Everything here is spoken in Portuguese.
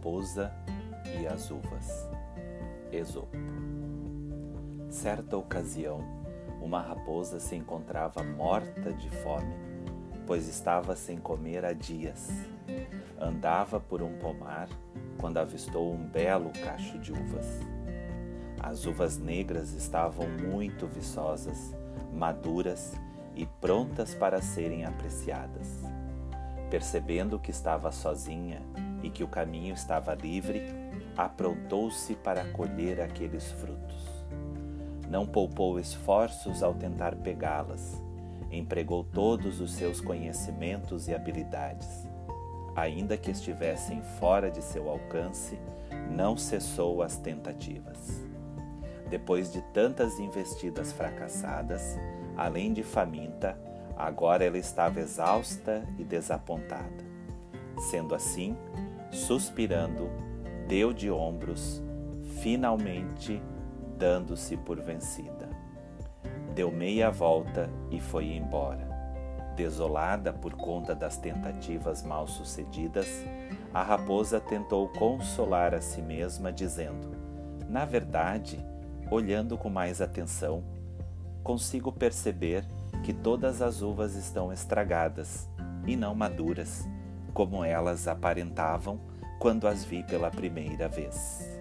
raposa e as uvas. Esopo. Certa ocasião, uma raposa se encontrava morta de fome, pois estava sem comer há dias. Andava por um pomar quando avistou um belo cacho de uvas. As uvas negras estavam muito viçosas, maduras e prontas para serem apreciadas. Percebendo que estava sozinha e que o caminho estava livre, aprontou-se para colher aqueles frutos. Não poupou esforços ao tentar pegá-las, empregou todos os seus conhecimentos e habilidades. Ainda que estivessem fora de seu alcance, não cessou as tentativas. Depois de tantas investidas fracassadas, além de faminta, agora ela estava exausta e desapontada. Sendo assim, suspirando, deu de ombros, finalmente dando-se por vencida. Deu meia volta e foi embora. Desolada por conta das tentativas mal sucedidas, a raposa tentou consolar a si mesma, dizendo: Na verdade, olhando com mais atenção, consigo perceber que todas as uvas estão estragadas e não maduras, como elas aparentavam quando as vi pela primeira vez.